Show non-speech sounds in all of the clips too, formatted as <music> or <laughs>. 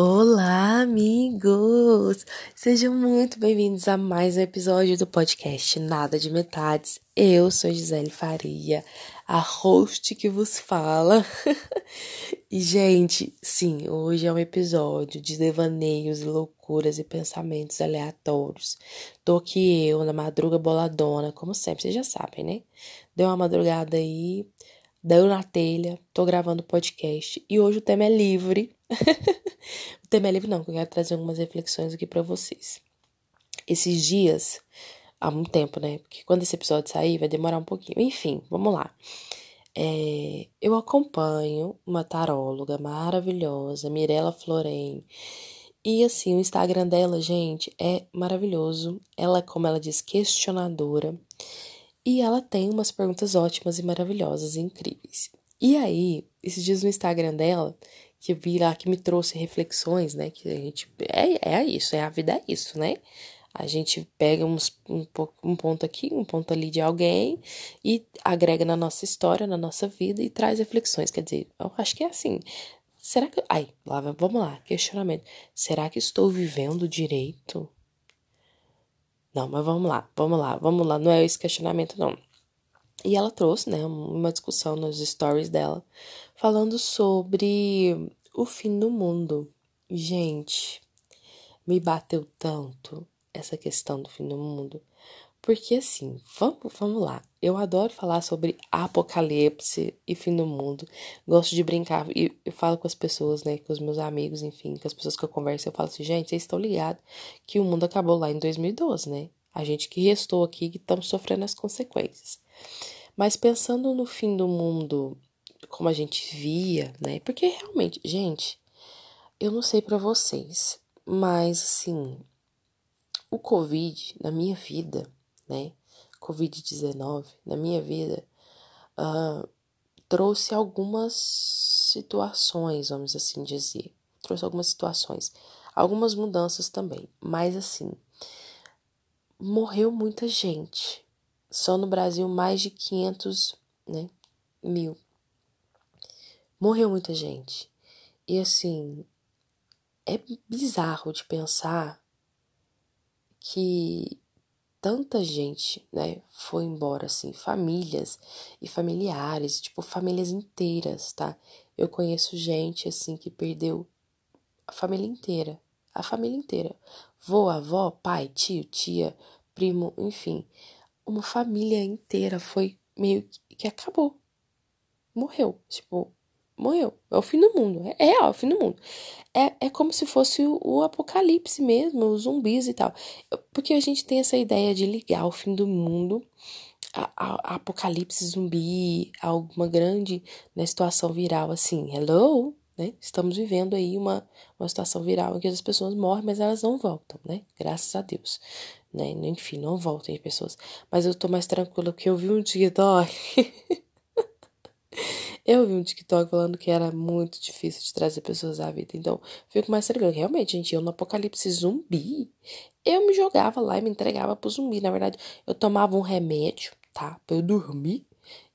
Olá, amigos! Sejam muito bem-vindos a mais um episódio do podcast Nada de Metades. Eu sou Gisele Faria, a host que vos fala. <laughs> e, gente, sim, hoje é um episódio de devaneios, loucuras e pensamentos aleatórios. Tô aqui eu, na madruga boladona, como sempre, vocês já sabem, né? Deu uma madrugada aí, deu na telha, tô gravando podcast e hoje o tema é livre. <laughs> o tema é livre não, eu quero trazer algumas reflexões aqui para vocês. Esses dias, há muito tempo, né? Porque quando esse episódio sair vai demorar um pouquinho. Enfim, vamos lá. É, eu acompanho uma taróloga maravilhosa, Mirella Floren. E assim, o Instagram dela, gente, é maravilhoso. Ela, como ela diz, questionadora. E ela tem umas perguntas ótimas e maravilhosas e incríveis. E aí, esses dias no Instagram dela, que eu vi lá que me trouxe reflexões, né? Que a gente. É, é isso, é a vida, é isso, né? A gente pega uns, um, um ponto aqui, um ponto ali de alguém e agrega na nossa história, na nossa vida e traz reflexões. Quer dizer, eu acho que é assim. Será que. Ai, lá, vamos lá, questionamento. Será que estou vivendo direito? Não, mas vamos lá, vamos lá, vamos lá. Não é esse questionamento, não. E ela trouxe, né, uma discussão nos stories dela, falando sobre o fim do mundo. Gente, me bateu tanto essa questão do fim do mundo. Porque assim, vamos, vamos lá. Eu adoro falar sobre apocalipse e fim do mundo. Gosto de brincar e eu falo com as pessoas, né, com os meus amigos, enfim, com as pessoas que eu converso, eu falo assim, gente, vocês estão ligados que o mundo acabou lá em 2012, né? A gente que restou aqui que estamos sofrendo as consequências. Mas pensando no fim do mundo como a gente via, né? Porque realmente, gente, eu não sei para vocês, mas assim, o Covid na minha vida, né? Covid-19 na minha vida uh, trouxe algumas situações, vamos assim dizer. Trouxe algumas situações, algumas mudanças também, mas assim, morreu muita gente. Só no Brasil mais de 500 né, mil. Morreu muita gente. E assim, é bizarro de pensar que tanta gente, né, foi embora assim, famílias e familiares, tipo famílias inteiras, tá? Eu conheço gente assim que perdeu a família inteira, a família inteira. Vô, avó, pai, tio, tia, primo, enfim, uma família inteira foi meio que acabou. Morreu, tipo, morreu. É o fim do mundo. É, é, é o fim do mundo. É, é como se fosse o, o, apocalipse mesmo, os zumbis e tal. Porque a gente tem essa ideia de ligar o fim do mundo a, a, a apocalipse zumbi, a alguma grande né, situação viral assim. Hello? Né? Estamos vivendo aí uma, uma situação viral em que as pessoas morrem, mas elas não voltam, né? Graças a Deus. Né? Enfim, não voltem as pessoas. Mas eu tô mais tranquila porque eu vi um TikTok. <laughs> Eu vi um TikTok falando que era muito difícil de trazer pessoas à vida. Então, fico mais tranquila. Realmente, gente, eu no apocalipse zumbi, eu me jogava lá e me entregava pro zumbi. Na verdade, eu tomava um remédio, tá? Pra eu dormir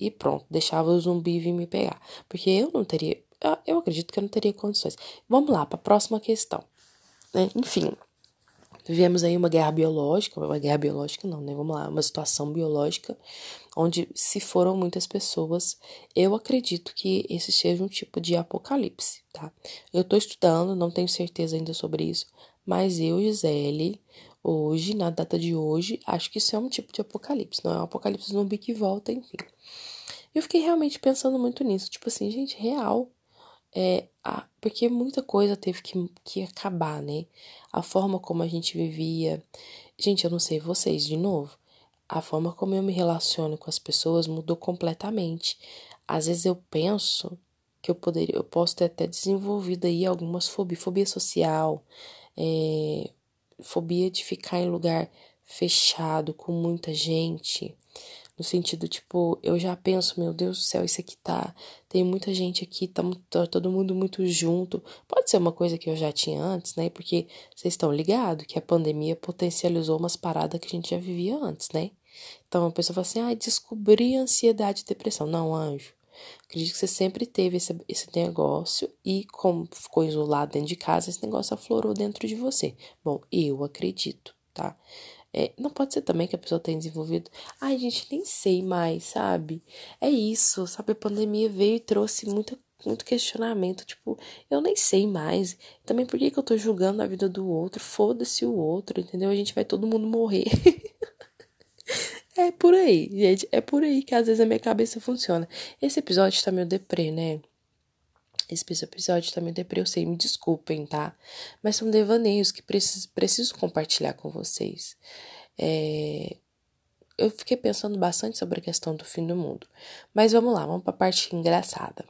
e pronto, deixava o zumbi vir me pegar. Porque eu não teria. Eu acredito que eu não teria condições. Vamos lá, para a próxima questão. Né? Enfim, Vivemos aí uma guerra biológica, uma guerra biológica não, né? Vamos lá, uma situação biológica onde se foram muitas pessoas. Eu acredito que esse seja um tipo de apocalipse, tá? Eu tô estudando, não tenho certeza ainda sobre isso, mas eu, Gisele, hoje, na data de hoje, acho que isso é um tipo de apocalipse, não é um apocalipse zumbi que volta, enfim. Eu fiquei realmente pensando muito nisso, tipo assim, gente, real, é, a, porque muita coisa teve que, que acabar, né? A forma como a gente vivia. Gente, eu não sei vocês, de novo. A forma como eu me relaciono com as pessoas mudou completamente. Às vezes eu penso que eu poderia, eu posso ter até desenvolvido aí algumas fobias, fobia social, é, fobia de ficar em lugar fechado com muita gente, no sentido, tipo, eu já penso, meu Deus do céu, isso aqui tá. Tem muita gente aqui, tá, tá todo mundo muito junto. Pode ser uma coisa que eu já tinha antes, né? Porque vocês estão ligados que a pandemia potencializou umas paradas que a gente já vivia antes, né? Então a pessoa fala assim, ah, descobri ansiedade e depressão. Não, anjo. Acredito que você sempre teve esse, esse negócio e, como ficou isolado dentro de casa, esse negócio aflorou dentro de você. Bom, eu acredito, tá? É, não pode ser também que a pessoa tenha desenvolvido. Ai, gente, nem sei mais, sabe? É isso, sabe? A pandemia veio e trouxe muita, muito questionamento. Tipo, eu nem sei mais. Também por que, que eu tô julgando a vida do outro? Foda-se o outro, entendeu? A gente vai todo mundo morrer. <laughs> é por aí, gente. É por aí que às vezes a minha cabeça funciona. Esse episódio tá meio deprê, né? Esse episódio tá meio sei, me desculpem, tá? Mas são devaneios que preciso, preciso compartilhar com vocês. É... Eu fiquei pensando bastante sobre a questão do fim do mundo. Mas vamos lá, vamos pra parte engraçada.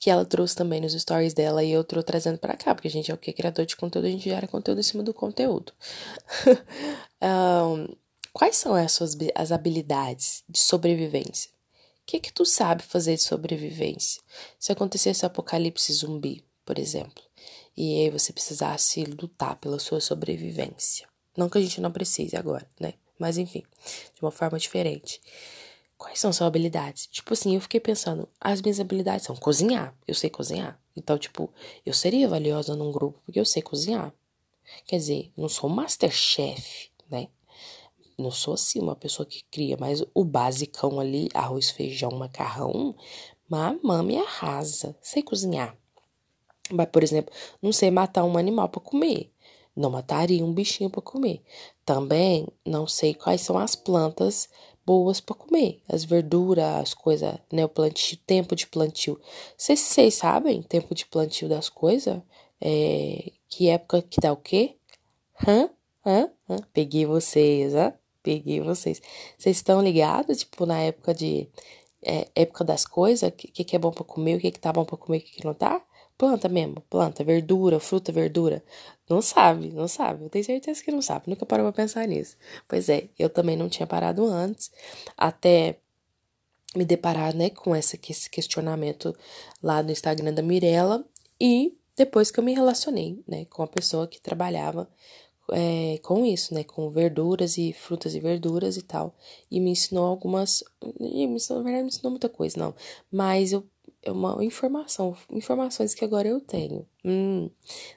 Que ela trouxe também nos stories dela e eu tô trazendo para cá, porque a gente é o que? Criador de conteúdo, a gente gera conteúdo em cima do conteúdo. <laughs> um, quais são as suas as habilidades de sobrevivência? Que que tu sabe fazer de sobrevivência? Se acontecesse apocalipse zumbi, por exemplo, e aí você precisasse lutar pela sua sobrevivência. Não que a gente não precise agora, né? Mas enfim, de uma forma diferente. Quais são suas habilidades? Tipo assim, eu fiquei pensando, as minhas habilidades são cozinhar. Eu sei cozinhar. Então, tipo, eu seria valiosa num grupo porque eu sei cozinhar. Quer dizer, não sou masterchef, né? Não sou assim uma pessoa que cria, mas o basicão ali, arroz, feijão, macarrão, mamãe arrasa. Sei cozinhar. Mas, por exemplo, não sei matar um animal para comer. Não mataria um bichinho para comer. Também não sei quais são as plantas boas para comer. As verduras, as coisas, né? O plantio, tempo de plantio. Vocês, vocês sabem tempo de plantio das coisas? É, que época que dá o quê? Hã? Hã? Hã? Peguei vocês, hã? Peguei vocês. Vocês estão ligados, tipo, na época de. É, época das coisas, o que, que é bom para comer, o que, que tá bom para comer, o que, que não tá? Planta mesmo, planta, verdura, fruta, verdura. Não sabe, não sabe. Eu tenho certeza que não sabe. Nunca parou pra pensar nisso. Pois é, eu também não tinha parado antes, até me deparar, né, com esse questionamento lá no Instagram da Mirella e depois que eu me relacionei, né, com a pessoa que trabalhava é, com isso, né? Com verduras e frutas e verduras e tal. E me ensinou algumas. Me ensinou, na verdade, me ensinou muita coisa, não. Mas eu. É uma informação, informações que agora eu tenho. Hum,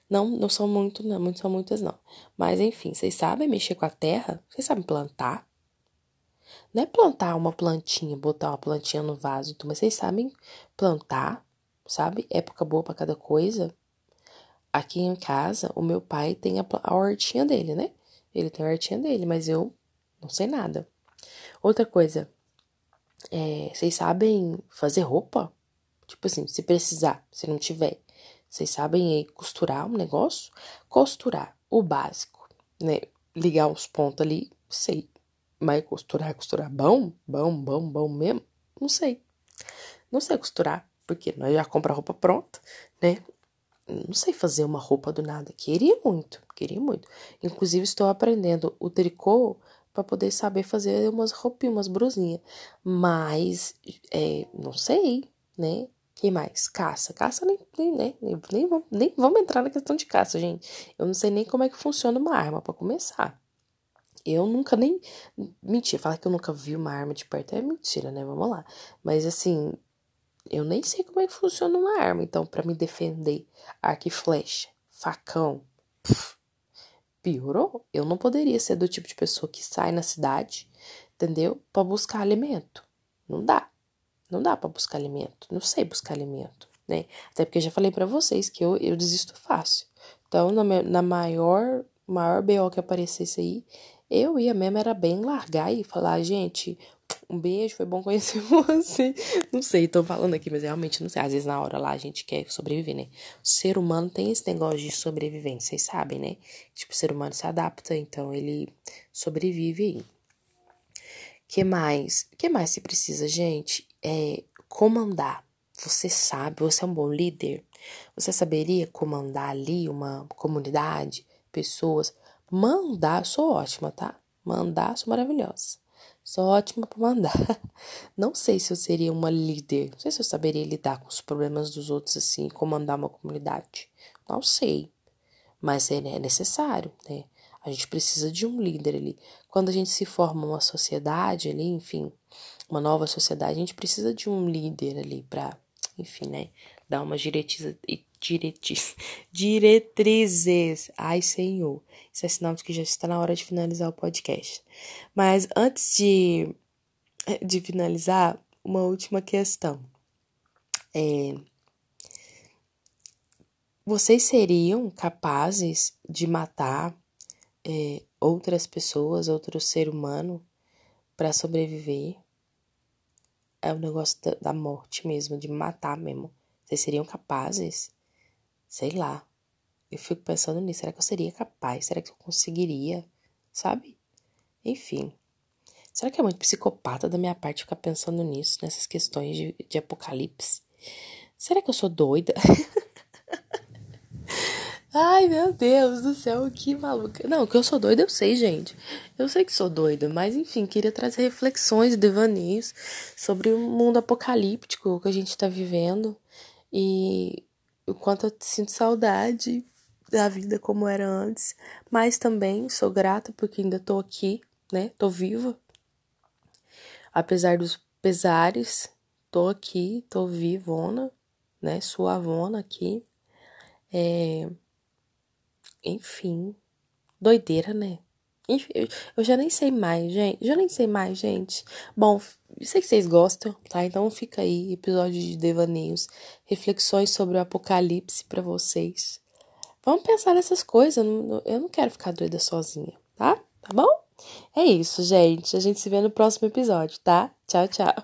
não, não são muito, não, não são muitas, não. Mas enfim, vocês sabem mexer com a terra? Vocês sabem plantar? Não é plantar uma plantinha, botar uma plantinha no vaso, mas vocês sabem plantar, sabe? Época boa para cada coisa. Aqui em casa, o meu pai tem a, a hortinha dele, né? Ele tem a hortinha dele, mas eu não sei nada. Outra coisa, é, vocês sabem fazer roupa? Tipo assim, se precisar, se não tiver, vocês sabem costurar um negócio? Costurar, o básico, né? Ligar os pontos ali, sei. Mas costurar, costurar bom, bom, bom, bom mesmo? Não sei. Não sei costurar, porque nós já compramos roupa pronta, né? Não sei fazer uma roupa do nada. Queria muito, queria muito. Inclusive, estou aprendendo o tricô para poder saber fazer umas roupinhas, umas brusinhas. Mas, é, não sei, né? que mais? Caça. Caça nem, nem, né? nem, nem, vamos, nem vamos entrar na questão de caça, gente. Eu não sei nem como é que funciona uma arma, para começar. Eu nunca nem. Mentira, falar que eu nunca vi uma arma de perto é mentira, né? Vamos lá. Mas assim, eu nem sei como é que funciona uma arma, então, para me defender, arco e flecha, facão, pff, piorou. Eu não poderia ser do tipo de pessoa que sai na cidade, entendeu? Para buscar alimento. Não dá. Não dá para buscar alimento. Não sei buscar alimento, né? Até porque eu já falei para vocês que eu, eu desisto fácil. Então, na, na maior, maior BO que aparecesse aí, eu ia mesmo era bem largar e falar, gente, um beijo, foi bom conhecer <laughs> você. Não sei, tô falando aqui, mas realmente não sei. Às vezes na hora lá a gente quer sobreviver, né? O ser humano tem esse negócio de sobrevivência, vocês sabem, né? Tipo, o ser humano se adapta, então ele sobrevive aí. que mais? que mais se precisa, gente? É comandar. Você sabe, você é um bom líder? Você saberia comandar ali uma comunidade, pessoas? Mandar, sou ótima, tá? Mandar, sou maravilhosa. Sou ótima para mandar. <laughs> Não sei se eu seria uma líder. Não sei se eu saberia lidar com os problemas dos outros assim, comandar uma comunidade. Não sei. Mas é, é necessário, né? A gente precisa de um líder ali. Quando a gente se forma uma sociedade ali, enfim, uma nova sociedade, a gente precisa de um líder ali para, enfim, né, dar uma diretriz, diretriz, diretrizes. Ai, Senhor. Isso é sinal de que já está na hora de finalizar o podcast. Mas antes de, de finalizar, uma última questão. É, vocês seriam capazes de matar é, outras pessoas, outro ser humano, para sobreviver? É o negócio da, da morte mesmo, de matar mesmo. Vocês seriam capazes? Sei lá. Eu fico pensando nisso. Será que eu seria capaz? Será que eu conseguiria? Sabe? Enfim. Será que é muito psicopata da minha parte ficar pensando nisso, nessas questões de, de apocalipse? Será que eu sou doida? <laughs> Ai, meu Deus do céu, que maluca. Não, que eu sou doida, eu sei, gente. Eu sei que sou doida, mas enfim, queria trazer reflexões devaneios sobre o mundo apocalíptico que a gente tá vivendo e o quanto eu sinto saudade da vida como era antes, mas também sou grata porque ainda tô aqui, né? Tô viva. Apesar dos pesares, tô aqui, tô vivona, né? Suavona aqui. É, enfim, doideira, né? Enfim, eu já nem sei mais, gente. Já nem sei mais, gente. Bom, sei que vocês gostam, tá? Então fica aí, episódio de devaneios, reflexões sobre o apocalipse para vocês. Vamos pensar nessas coisas. Eu não quero ficar doida sozinha, tá? Tá bom? É isso, gente. A gente se vê no próximo episódio, tá? Tchau, tchau.